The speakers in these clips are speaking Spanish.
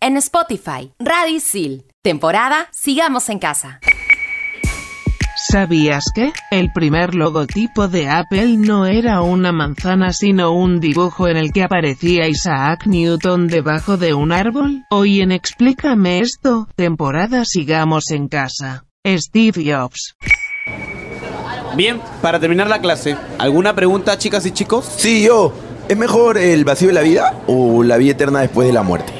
en Spotify. Radisil. Temporada Sigamos en Casa. ¿Sabías que el primer logotipo de Apple no era una manzana sino un dibujo en el que aparecía Isaac Newton debajo de un árbol? Hoy en Explícame esto, temporada Sigamos en Casa. Steve Jobs. Bien, para terminar la clase, ¿alguna pregunta, chicas y chicos? Sí, yo. ¿Es mejor el vacío de la vida o la vida eterna después de la muerte?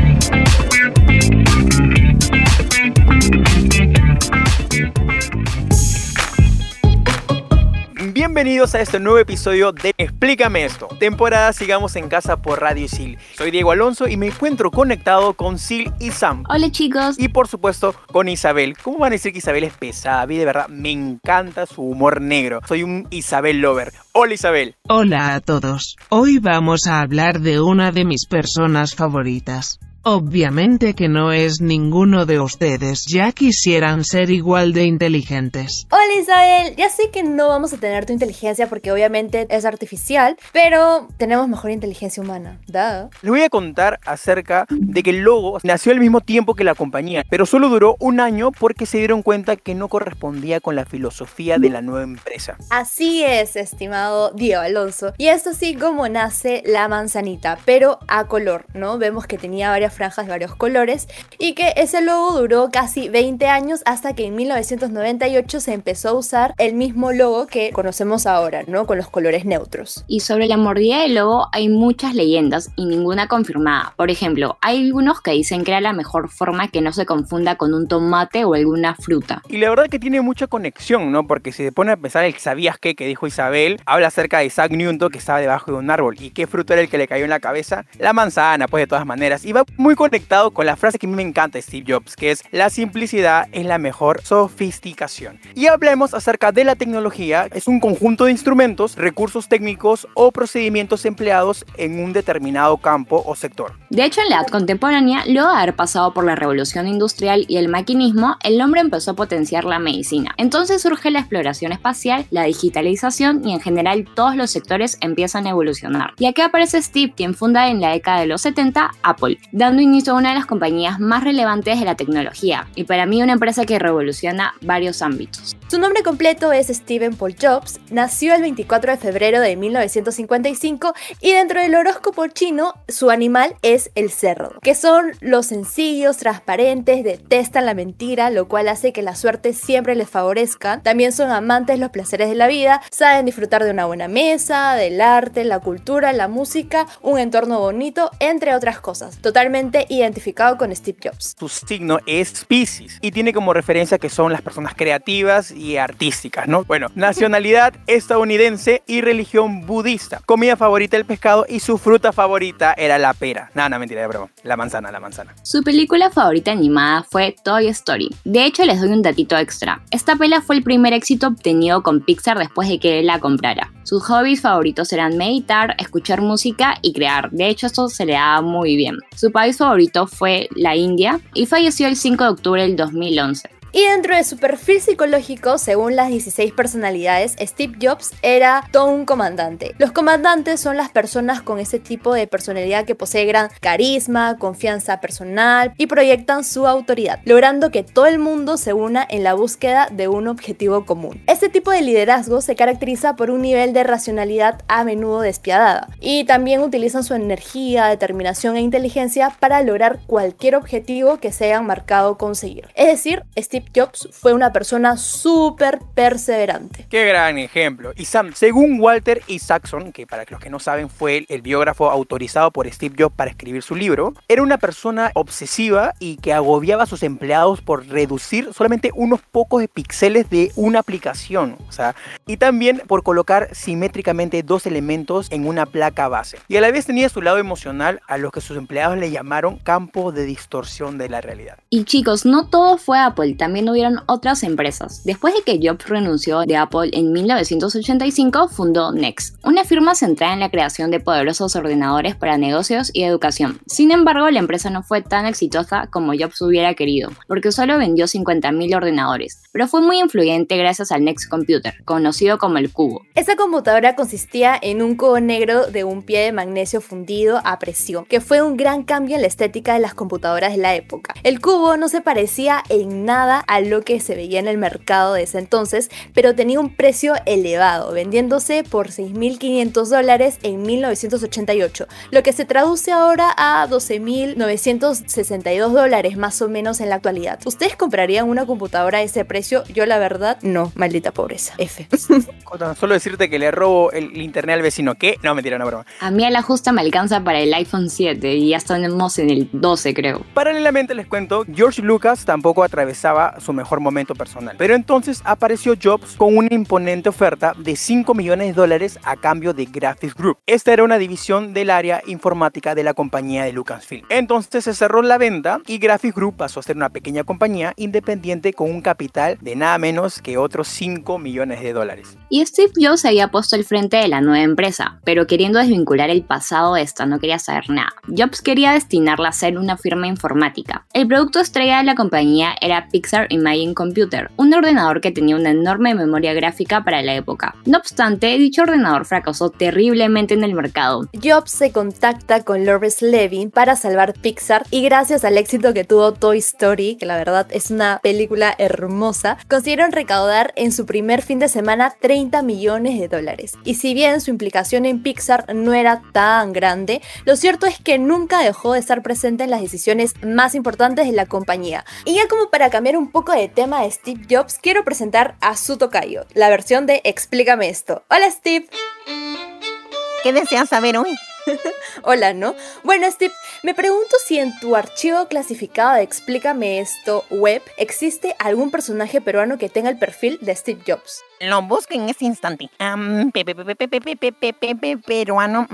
Bienvenidos a este nuevo episodio de Explícame esto. Temporada Sigamos en Casa por Radio Sil. Soy Diego Alonso y me encuentro conectado con Sil y Sam. Hola chicos. Y por supuesto con Isabel. ¿Cómo van a decir que Isabel es pesada? A mí de verdad me encanta su humor negro. Soy un Isabel lover. Hola Isabel. Hola a todos. Hoy vamos a hablar de una de mis personas favoritas. Obviamente que no es ninguno de ustedes, ya quisieran ser igual de inteligentes. Hola Isabel, ya sé que no vamos a tener tu inteligencia porque obviamente es artificial, pero tenemos mejor inteligencia humana. Duh. Les voy a contar acerca de que el logo nació al mismo tiempo que la compañía, pero solo duró un año porque se dieron cuenta que no correspondía con la filosofía de la nueva empresa. Así es, estimado Diego Alonso. Y esto sí como nace la manzanita, pero a color, ¿no? Vemos que tenía varias franjas de varios colores y que ese logo duró casi 20 años hasta que en 1998 se empezó a usar el mismo logo que conocemos ahora, ¿no? Con los colores neutros. Y sobre la mordida del logo hay muchas leyendas y ninguna confirmada. Por ejemplo, hay algunos que dicen que era la mejor forma que no se confunda con un tomate o alguna fruta. Y la verdad que tiene mucha conexión, ¿no? Porque si se pone a pensar el sabías qué que dijo Isabel, habla acerca de Isaac Newton que estaba debajo de un árbol. ¿Y qué fruto era el que le cayó en la cabeza? La manzana, pues de todas maneras. Y va muy conectado con la frase que a mí me encanta de Steve Jobs, que es la simplicidad es la mejor sofisticación. Y hablemos acerca de la tecnología. Es un conjunto de instrumentos, recursos técnicos o procedimientos empleados en un determinado campo o sector. De hecho, en la edad contemporánea, luego de haber pasado por la revolución industrial y el maquinismo, el hombre empezó a potenciar la medicina. Entonces surge la exploración espacial, la digitalización y en general todos los sectores empiezan a evolucionar. Y aquí aparece Steve, quien funda en la década de los 70 Apple, dando inicio a una de las compañías más relevantes de la tecnología y para mí una empresa que revoluciona varios ámbitos. Su nombre completo es Stephen Paul Jobs, nació el 24 de febrero de 1955 y dentro del horóscopo chino su animal es el cerdo, que son los sencillos, transparentes, detestan la mentira, lo cual hace que la suerte siempre les favorezca. También son amantes de los placeres de la vida, saben disfrutar de una buena mesa, del arte, la cultura, la música, un entorno bonito, entre otras cosas. Totalmente identificado con Steve Jobs. Su signo es Pisces y tiene como referencia que son las personas creativas y artísticas, ¿no? Bueno, nacionalidad estadounidense y religión budista. Comida favorita el pescado y su fruta favorita era la pera. Nada, no, mentira, de broma. La manzana, la manzana. Su película favorita animada fue Toy Story. De hecho, les doy un datito extra. Esta pela fue el primer éxito obtenido con Pixar después de que él la comprara. Sus hobbies favoritos eran meditar, escuchar música y crear. De hecho, esto se le daba muy bien. Su país favorito fue la India y falleció el 5 de octubre del 2011. Y dentro de su perfil psicológico, según las 16 personalidades, Steve Jobs era todo un comandante. Los comandantes son las personas con ese tipo de personalidad que posee gran carisma, confianza personal y proyectan su autoridad, logrando que todo el mundo se una en la búsqueda de un objetivo común. Este tipo de liderazgo se caracteriza por un nivel de racionalidad a menudo despiadada y también utilizan su energía, determinación e inteligencia para lograr cualquier objetivo que se hayan marcado conseguir. Es decir, Steve Jobs fue una persona súper perseverante. Qué gran ejemplo. Y Sam, según Walter Isaacson, que para los que no saben fue el biógrafo autorizado por Steve Jobs para escribir su libro, era una persona obsesiva y que agobiaba a sus empleados por reducir solamente unos pocos de píxeles de una aplicación. O sea, y también por colocar simétricamente dos elementos en una placa base. Y a la vez tenía su lado emocional a los que sus empleados le llamaron campo de distorsión de la realidad. Y chicos, no todo fue Apple, también también hubieron otras empresas. Después de que Jobs renunció de Apple en 1985, fundó Next, una firma centrada en la creación de poderosos ordenadores para negocios y educación. Sin embargo, la empresa no fue tan exitosa como Jobs hubiera querido, porque solo vendió 50.000 ordenadores, pero fue muy influyente gracias al Next Computer, conocido como el cubo. Esa computadora consistía en un cubo negro de un pie de magnesio fundido a presión, que fue un gran cambio en la estética de las computadoras de la época. El cubo no se parecía en nada a lo que se veía en el mercado de ese entonces, pero tenía un precio elevado, vendiéndose por 6.500 dólares en 1988, lo que se traduce ahora a 12.962 dólares más o menos en la actualidad. ¿Ustedes comprarían una computadora a ese precio? Yo la verdad, no, maldita pobreza. F. Solo decirte que le robo el internet al vecino. ¿Qué? No, mentira, no broma. A mí a la justa me alcanza para el iPhone 7 y ya estamos en el 12 creo. Paralelamente les cuento, George Lucas tampoco atravesaba su mejor momento personal. Pero entonces apareció Jobs con una imponente oferta de 5 millones de dólares a cambio de Graphics Group. Esta era una división del área informática de la compañía de Lucasfilm. Entonces se cerró la venta y Graphics Group pasó a ser una pequeña compañía independiente con un capital de nada menos que otros 5 millones de dólares. Y Steve Jobs había puesto al frente de la nueva empresa, pero queriendo desvincular el pasado de esta no quería saber nada. Jobs quería destinarla a ser una firma informática. El producto estrella de la compañía era Pixar Imagine Computer, un ordenador que tenía una enorme memoria gráfica para la época. No obstante, dicho ordenador fracasó terriblemente en el mercado. Jobs se contacta con Loris Levin para salvar Pixar y gracias al éxito que tuvo Toy Story, que la verdad es una película hermosa, consiguieron recaudar en su primer fin de semana 30 millones de dólares. Y si bien su implicación en Pixar no era tan grande, lo cierto es que nunca dejó de estar presente en las decisiones más importantes de la compañía. Y ya como para cambiar un poco de tema de Steve Jobs, quiero presentar a su tocayo, la versión de Explícame esto. Hola Steve. ¿Qué deseas saber hoy? Hola, ¿no? Bueno, Steve, me pregunto si en tu archivo clasificado de Explícame esto web existe algún personaje peruano que tenga el perfil de Steve Jobs. Lo busco en este instante. Peruano.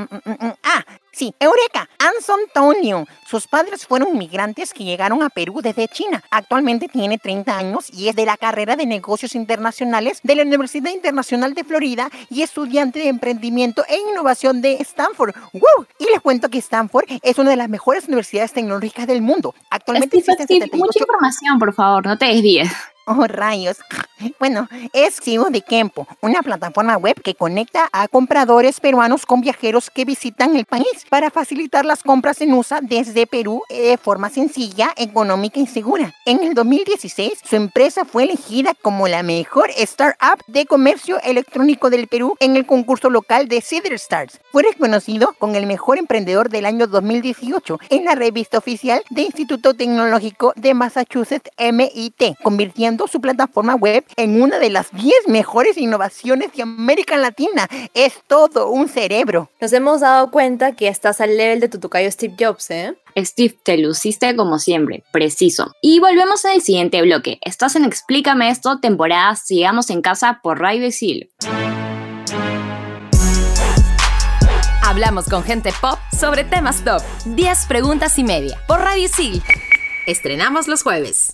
Ah, Sí, Eureka, Anson Tonio. Sus padres fueron migrantes que llegaron a Perú desde China. Actualmente tiene 30 años y es de la carrera de negocios internacionales de la Universidad Internacional de Florida y estudiante de emprendimiento e innovación de Stanford. ¡Wow! Y les cuento que Stanford es una de las mejores universidades tecnológicas del mundo. Actualmente Steve, Steve, mucha información, por favor, no te desvíes. Oh, rayos. Bueno, es Cibo de Kempo, una plataforma web que conecta a compradores peruanos con viajeros que visitan el país para facilitar las compras en USA desde Perú de forma sencilla, económica y segura. En el 2016, su empresa fue elegida como la mejor startup de comercio electrónico del Perú en el concurso local de Cedar Stars. Fue reconocido con el mejor emprendedor del año 2018 en la revista oficial de Instituto Tecnológico de Massachusetts MIT, convirtiendo su plataforma web en una de las 10 mejores innovaciones de América Latina. Es todo un cerebro. Nos hemos dado cuenta que estás al level de tu tocayo Steve Jobs, ¿eh? Steve, te luciste como siempre, preciso. Y volvemos al siguiente bloque. Estás en Explícame esto, temporada Sigamos en casa por Radio Isil. Hablamos con gente pop sobre temas top. 10 preguntas y media por Radio Isil. Estrenamos los jueves.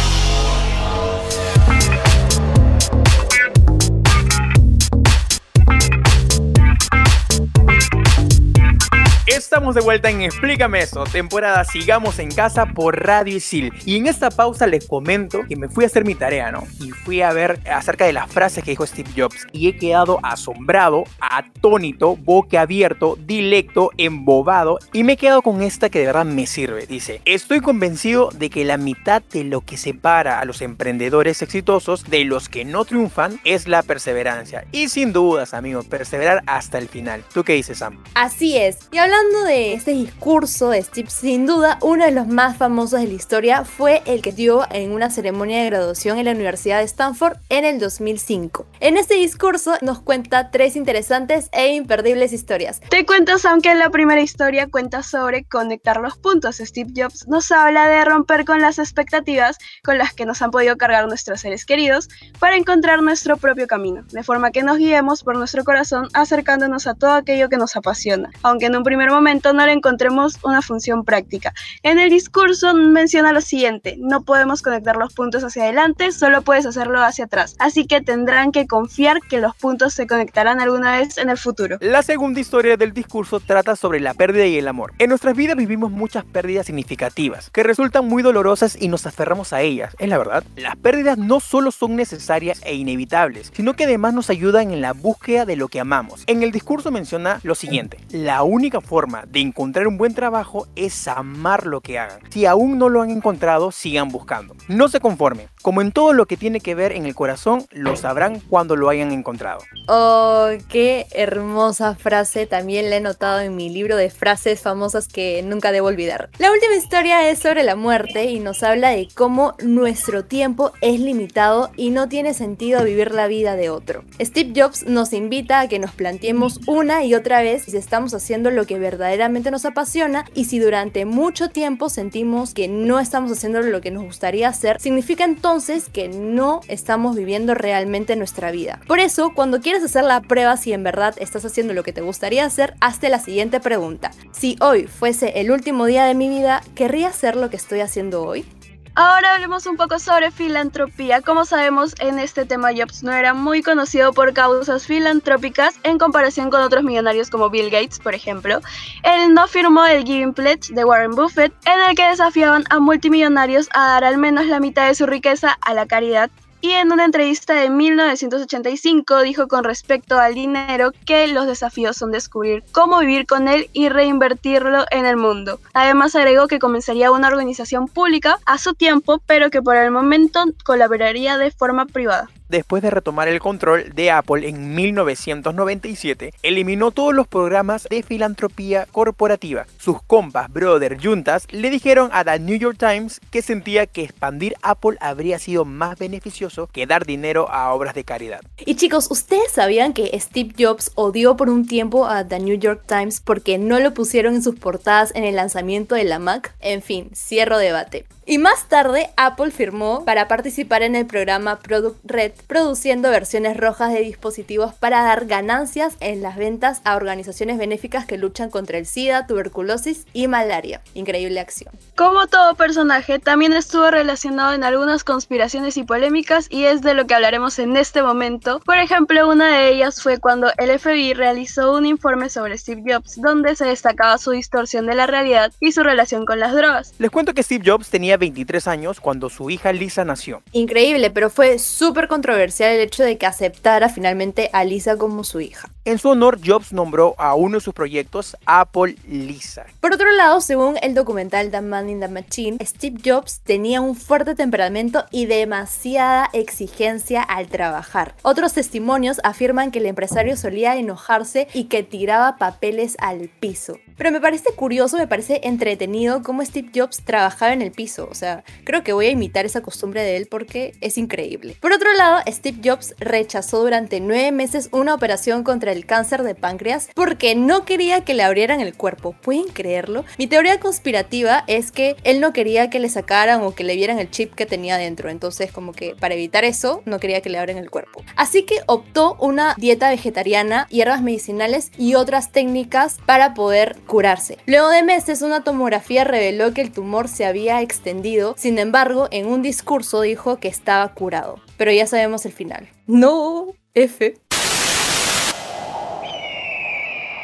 Estamos de vuelta en Explícame eso, temporada Sigamos en Casa por Radio Isil. Y en esta pausa les comento que me fui a hacer mi tarea, ¿no? Y fui a ver acerca de las frases que dijo Steve Jobs. Y he quedado asombrado, atónito, boquiabierto, dilecto, embobado. Y me he quedado con esta que de verdad me sirve. Dice, estoy convencido de que la mitad de lo que separa a los emprendedores exitosos de los que no triunfan es la perseverancia. Y sin dudas, amigos, perseverar hasta el final. ¿Tú qué dices, Sam? Así es. Y hablando de este discurso de Steve, sin duda uno de los más famosos de la historia fue el que dio en una ceremonia de graduación en la Universidad de Stanford en el 2005. En este discurso nos cuenta tres interesantes e imperdibles historias. Te cuento, aunque la primera historia cuenta sobre conectar los puntos. Steve Jobs nos habla de romper con las expectativas con las que nos han podido cargar nuestros seres queridos para encontrar nuestro propio camino, de forma que nos guiemos por nuestro corazón acercándonos a todo aquello que nos apasiona. Aunque en un primer momento no le encontremos una función práctica. En el discurso menciona lo siguiente, no podemos conectar los puntos hacia adelante, solo puedes hacerlo hacia atrás, así que tendrán que confiar que los puntos se conectarán alguna vez en el futuro. La segunda historia del discurso trata sobre la pérdida y el amor. En nuestras vidas vivimos muchas pérdidas significativas, que resultan muy dolorosas y nos aferramos a ellas, es la verdad. Las pérdidas no solo son necesarias e inevitables, sino que además nos ayudan en la búsqueda de lo que amamos. En el discurso menciona lo siguiente, la única forma de encontrar un buen trabajo es amar lo que hagan. Si aún no lo han encontrado, sigan buscando. No se conformen. Como en todo lo que tiene que ver en el corazón, lo sabrán cuando lo hayan encontrado. Oh, qué hermosa frase. También la he notado en mi libro de frases famosas que nunca debo olvidar. La última historia es sobre la muerte y nos habla de cómo nuestro tiempo es limitado y no tiene sentido vivir la vida de otro. Steve Jobs nos invita a que nos planteemos una y otra vez si estamos haciendo lo que verdaderamente nos apasiona y si durante mucho tiempo sentimos que no estamos haciendo lo que nos gustaría hacer, significa entonces que no estamos viviendo realmente nuestra vida. Por eso, cuando quieres hacer la prueba si en verdad estás haciendo lo que te gustaría hacer, hazte la siguiente pregunta. Si hoy fuese el último día de mi vida, ¿querría hacer lo que estoy haciendo hoy? Ahora hablemos un poco sobre filantropía. Como sabemos, en este tema Jobs no era muy conocido por causas filantrópicas en comparación con otros millonarios como Bill Gates, por ejemplo. Él no firmó el Giving Pledge de Warren Buffett, en el que desafiaban a multimillonarios a dar al menos la mitad de su riqueza a la caridad y en una entrevista de 1985 dijo con respecto al dinero que los desafíos son descubrir cómo vivir con él y reinvertirlo en el mundo. Además agregó que comenzaría una organización pública a su tiempo, pero que por el momento colaboraría de forma privada después de retomar el control de Apple en 1997, eliminó todos los programas de filantropía corporativa. Sus compas, brother, juntas, le dijeron a The New York Times que sentía que expandir Apple habría sido más beneficioso que dar dinero a obras de caridad. Y chicos, ¿ustedes sabían que Steve Jobs odió por un tiempo a The New York Times porque no lo pusieron en sus portadas en el lanzamiento de la Mac? En fin, cierro debate. Y más tarde, Apple firmó para participar en el programa Product Red, produciendo versiones rojas de dispositivos para dar ganancias en las ventas a organizaciones benéficas que luchan contra el SIDA, tuberculosis y malaria. Increíble acción. Como todo personaje, también estuvo relacionado en algunas conspiraciones y polémicas y es de lo que hablaremos en este momento. Por ejemplo, una de ellas fue cuando el FBI realizó un informe sobre Steve Jobs donde se destacaba su distorsión de la realidad y su relación con las drogas. Les cuento que Steve Jobs tenía 23 años cuando su hija Lisa nació. Increíble, pero fue súper controversial el hecho de que aceptara finalmente a Lisa como su hija. En su honor, Jobs nombró a uno de sus proyectos Apple Lisa. Por otro lado, según el documental The Man in the Machine, Steve Jobs tenía un fuerte temperamento y demasiada exigencia al trabajar. Otros testimonios afirman que el empresario solía enojarse y que tiraba papeles al piso. Pero me parece curioso, me parece entretenido cómo Steve Jobs trabajaba en el piso. O sea, creo que voy a imitar esa costumbre de él porque es increíble. Por otro lado, Steve Jobs rechazó durante nueve meses una operación contra el cáncer de páncreas porque no quería que le abrieran el cuerpo. ¿Pueden creerlo? Mi teoría conspirativa es que él no quería que le sacaran o que le vieran el chip que tenía dentro. Entonces, como que para evitar eso, no quería que le abran el cuerpo. Así que optó una dieta vegetariana, hierbas medicinales y otras técnicas para poder curarse. Luego de meses, una tomografía reveló que el tumor se había extendido. Sin embargo, en un discurso dijo que estaba curado. Pero ya sabemos el final. No, F.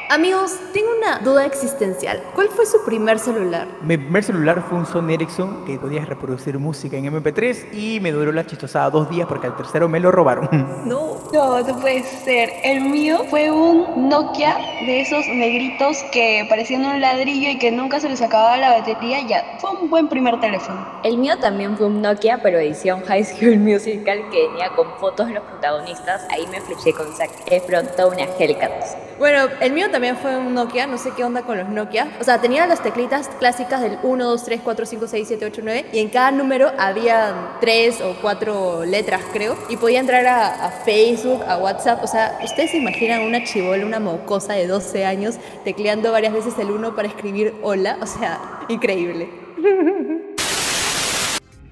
Amigos, tengo una duda existencial. ¿Cuál fue su primer celular? Mi primer celular fue un Sony Ericsson que podías reproducir música en MP3 y me duró la chistosada dos días porque al tercero me lo robaron. No. No, no puede ser. El mío fue un Nokia de esos negritos que parecían un ladrillo y que nunca se les acababa la batería. Ya, fue un buen primer teléfono. El mío también fue un Nokia, pero edición High School Musical que venía con fotos de los protagonistas. Ahí me fleché con Zac Efron, toda una Hellcat. Bueno, el mío también fue un Nokia, no sé qué onda con los Nokia. O sea, tenía las teclitas clásicas del 1, 2, 3, 4, 5, 6, 7, 8, 9 y en cada número había tres o cuatro letras, creo, y podía entrar a, a Facebook, a WhatsApp. O sea, ¿ustedes se imaginan una chivola, una mocosa de 12 años tecleando varias veces el 1 para escribir hola? O sea, increíble.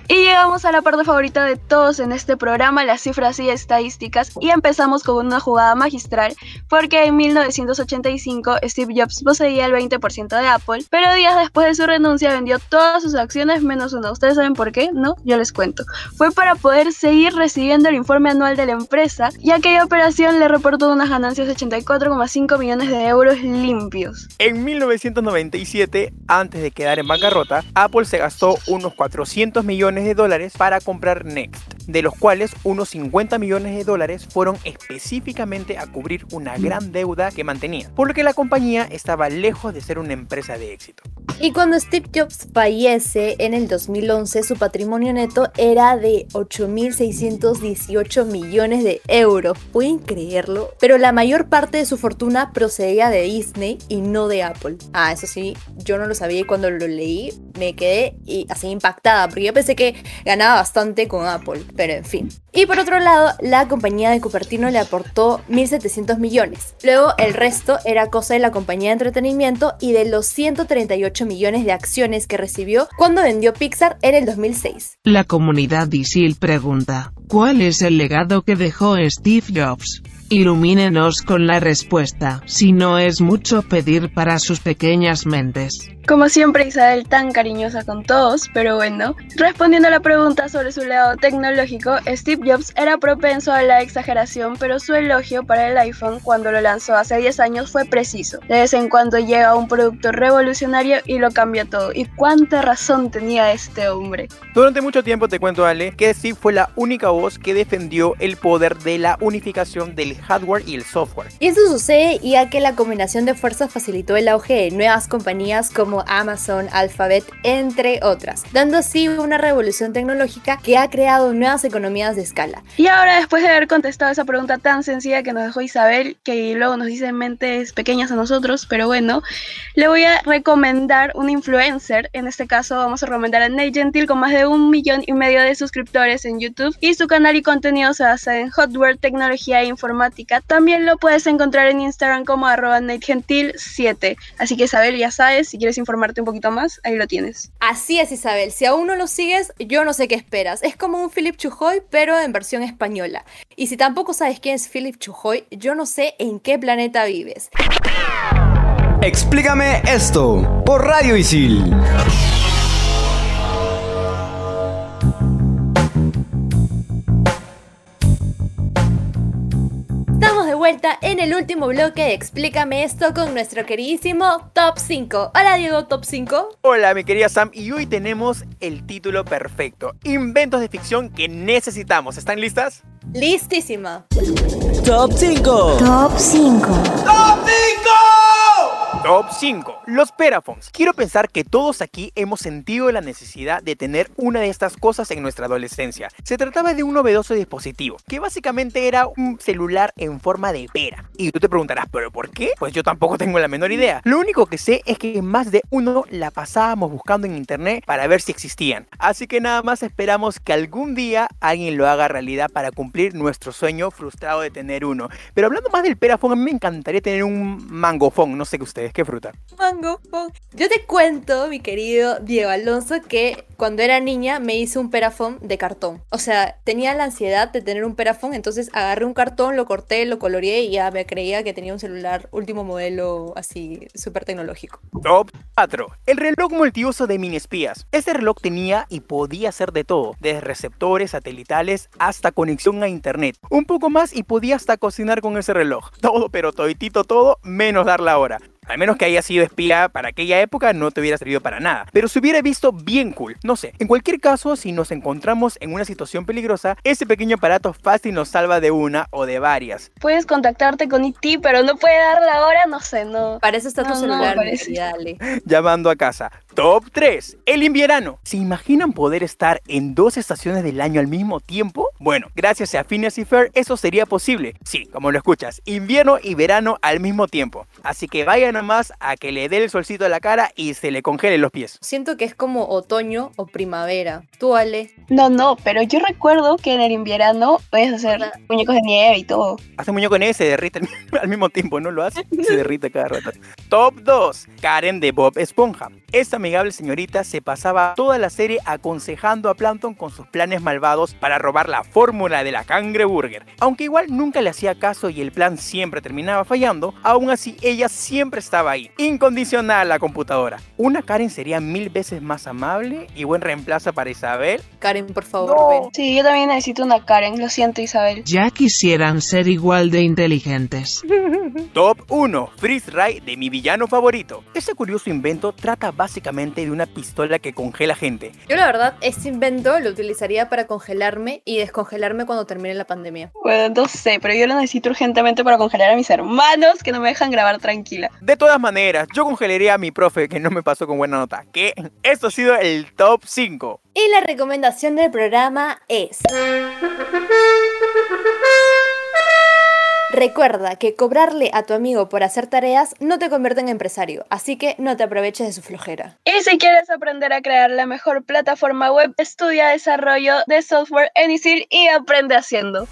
Y llegamos a la parte favorita de todos en este programa, las cifras y estadísticas, y empezamos con una jugada magistral, porque en 1985 Steve Jobs poseía el 20% de Apple, pero días después de su renuncia vendió todas sus acciones menos una. ¿Ustedes saben por qué? No, yo les cuento. Fue para poder seguir recibiendo el informe anual de la empresa, y aquella operación le reportó unas ganancias de 84,5 millones de euros limpios. En 1997, antes de quedar en bancarrota, Apple se gastó unos 400 millones de dólares para comprar Next, de los cuales unos 50 millones de dólares fueron específicamente a cubrir una gran deuda que mantenía, por lo que la compañía estaba lejos de ser una empresa de éxito. Y cuando Steve Jobs fallece en el 2011, su patrimonio neto era de 8.618 millones de euros. ¿Pueden creerlo? Pero la mayor parte de su fortuna procedía de Disney y no de Apple. Ah, eso sí, yo no lo sabía y cuando lo leí me quedé así impactada, porque yo pensé que ganaba bastante con Apple, pero en fin. Y por otro lado, la compañía de Cupertino le aportó 1.700 millones. Luego el resto era cosa de la compañía de entretenimiento y de los 138 millones de acciones que recibió cuando vendió Pixar en el 2006. La comunidad ISIL pregunta, ¿cuál es el legado que dejó Steve Jobs? Ilumínenos con la respuesta, si no es mucho pedir para sus pequeñas mentes. Como siempre Isabel tan cariñosa con todos, pero bueno, respondiendo a la pregunta sobre su legado tecnológico, Steve Jobs era propenso a la exageración, pero su elogio para el iPhone cuando lo lanzó hace 10 años fue preciso. De vez en cuando llega un producto revolucionario y lo cambia todo. Y cuánta razón tenía este hombre. Durante mucho tiempo te cuento Ale que Steve fue la única voz que defendió el poder de la unificación del hardware y el software. Y eso sucede ya que la combinación de fuerzas facilitó el auge de nuevas compañías como Amazon, Alphabet, entre otras, dando así una revolución tecnológica que ha creado nuevas economías de escala. Y ahora, después de haber contestado esa pregunta tan sencilla que nos dejó Isabel, que luego nos dice mentes pequeñas a nosotros, pero bueno, le voy a recomendar un influencer. En este caso, vamos a recomendar a Nate Gentil con más de un millón y medio de suscriptores en YouTube. Y su canal y contenido se basa en hardware, tecnología e informática. También lo puedes encontrar en Instagram como arroba NateGentil7. Así que Isabel, ya sabes, si quieres informarte un poquito más, ahí lo tienes. Así es, Isabel. Si aún no lo sigues, yo no sé qué esperas. Es como un Philip Chujoy, pero en versión española. Y si tampoco sabes quién es Philip Chujoy, yo no sé en qué planeta vives. Explícame esto por Radio Isil. Vuelta en el último bloque de Explícame esto con nuestro queridísimo Top 5. Hola Diego, Top 5. Hola mi querida Sam y hoy tenemos el título perfecto. Inventos de ficción que necesitamos. ¿Están listas? Listísima. Top 5. Top 5. ¡Top 5! Top 5. Los Perafons. Quiero pensar que todos aquí hemos sentido la necesidad de tener una de estas cosas en nuestra adolescencia. Se trataba de un novedoso dispositivo, que básicamente era un celular en forma de pera. Y tú te preguntarás, ¿pero por qué? Pues yo tampoco tengo la menor idea. Lo único que sé es que más de uno la pasábamos buscando en internet para ver si existían. Así que nada más esperamos que algún día alguien lo haga realidad para cumplir nuestro sueño frustrado de tener uno. Pero hablando más del perafón, a mí me encantaría tener un mangofón, no sé qué ustedes, ¿qué fruta? Mangofón. Yo te cuento, mi querido Diego Alonso, que cuando era niña me hice un perafón de cartón. O sea, tenía la ansiedad de tener un perafón, entonces agarré un cartón, lo corté, lo coloreé y ya me creía que tenía un celular último modelo así súper tecnológico. Top 4. El reloj multiuso de mini espías. Este reloj tenía y podía hacer de todo, desde receptores satelitales hasta conexión a internet. Un poco más y podía hasta cocinar con ese reloj. Todo, pero toditito todo, menos dar la hora. Al menos que haya sido espía para aquella época no te hubiera servido para nada. Pero se hubiera visto bien cool. No sé, en cualquier caso, si nos encontramos en una situación peligrosa, ese pequeño aparato fácil nos salva de una o de varias. Puedes contactarte con IT, pero no puede dar la hora, no sé, no. Para eso está tu No, no, celular, parece. y dale. Llamando a casa. Top 3. El invierno. ¿Se imaginan poder estar en dos estaciones del año al mismo tiempo? Bueno, gracias a Phineas y Fer eso sería posible. Sí, como lo escuchas, invierno y verano al mismo tiempo. Así que vayan nomás a que le dé el solcito a la cara y se le congelen los pies. Siento que es como otoño o primavera. Tú, Ale. No, no, pero yo recuerdo que en el invierno puedes hacer muñecos de nieve y todo. Hace muñeco con ese, se derrite al- mismo tiempo, ¿no lo hace? Se derrite cada rato. Top 2. Karen de Bob Esponja. Esta amigable señorita se pasaba toda la serie aconsejando a Plankton con sus planes malvados para robar la fórmula de la cangreburger. Aunque igual nunca le hacía caso y el plan siempre terminaba fallando, aún así ella siempre estaba ahí, incondicional la computadora. ¿Una Karen sería mil veces más amable y buen reemplazo para Isabel? Karen, por favor, ven. Sí, yo también necesito una Karen, lo siento Isabel. Ya quisieran ser igual de inteligentes. Top 1. Freeze Ray de mi villano favorito. Este curioso invento trata básicamente de una pistola que congela gente. Yo la verdad, este invento lo utilizaría para congelarme y descongelarme cuando termine la pandemia. Bueno, no sé, pero yo lo necesito urgentemente para congelar a mis hermanos que no me dejan grabar tranquila. De todas maneras, yo congelaría a mi profe que no me pasó con buena nota. Que esto ha sido el top 5. Y la recomendación del programa es... Recuerda que cobrarle a tu amigo por hacer tareas no te convierte en empresario, así que no te aproveches de su flojera. Y si quieres aprender a crear la mejor plataforma web, estudia desarrollo de software en ISIL y aprende haciendo.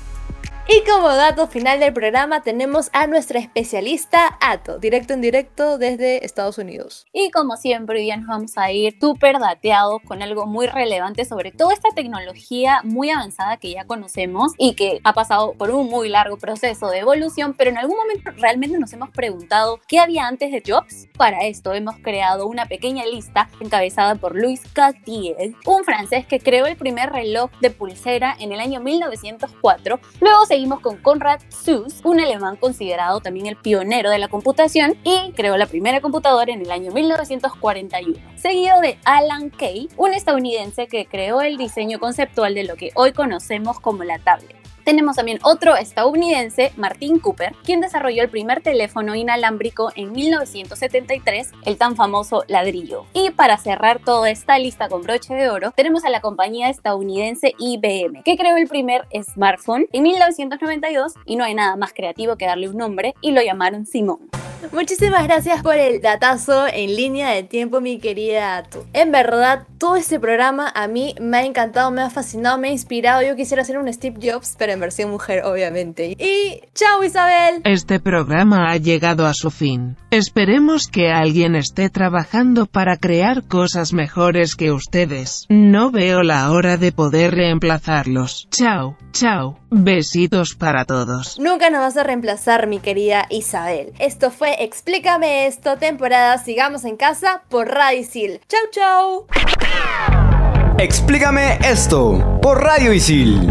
Y como dato final del programa tenemos a nuestra especialista Ato, directo en directo desde Estados Unidos. Y como siempre, hoy nos vamos a ir súper dateados con algo muy relevante sobre toda esta tecnología muy avanzada que ya conocemos y que ha pasado por un muy largo proceso de evolución, pero en algún momento realmente nos hemos preguntado qué había antes de Jobs. Para esto hemos creado una pequeña lista encabezada por Louis Cartier, un francés que creó el primer reloj de pulsera en el año 1904. Luego seguimos con Konrad Zuse, un alemán considerado también el pionero de la computación y creó la primera computadora en el año 1941. Seguido de Alan Kay, un estadounidense que creó el diseño conceptual de lo que hoy conocemos como la tablet. Tenemos también otro estadounidense, Martin Cooper, quien desarrolló el primer teléfono inalámbrico en 1973, el tan famoso ladrillo. Y para cerrar toda esta lista con broche de oro, tenemos a la compañía estadounidense IBM, que creó el primer smartphone en 1992 y no hay nada más creativo que darle un nombre y lo llamaron Simón. Muchísimas gracias por el datazo en línea de tiempo, mi querida Atu. En verdad, todo este programa a mí me ha encantado, me ha fascinado, me ha inspirado. Yo quisiera ser un Steve Jobs, pero en versión mujer, obviamente. Y chao, Isabel. Este programa ha llegado a su fin. Esperemos que alguien esté trabajando para crear cosas mejores que ustedes. No veo la hora de poder reemplazarlos. Chao, chao. Besitos para todos. Nunca nos vas a reemplazar, mi querida Isabel. Esto fue Explícame esto, temporada Sigamos en Casa por Radisil. Chau, chau. Explícame esto por Radio Isil.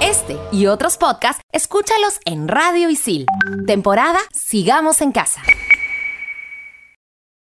Este y otros podcasts, escúchalos en Radio Isil. Temporada Sigamos en Casa.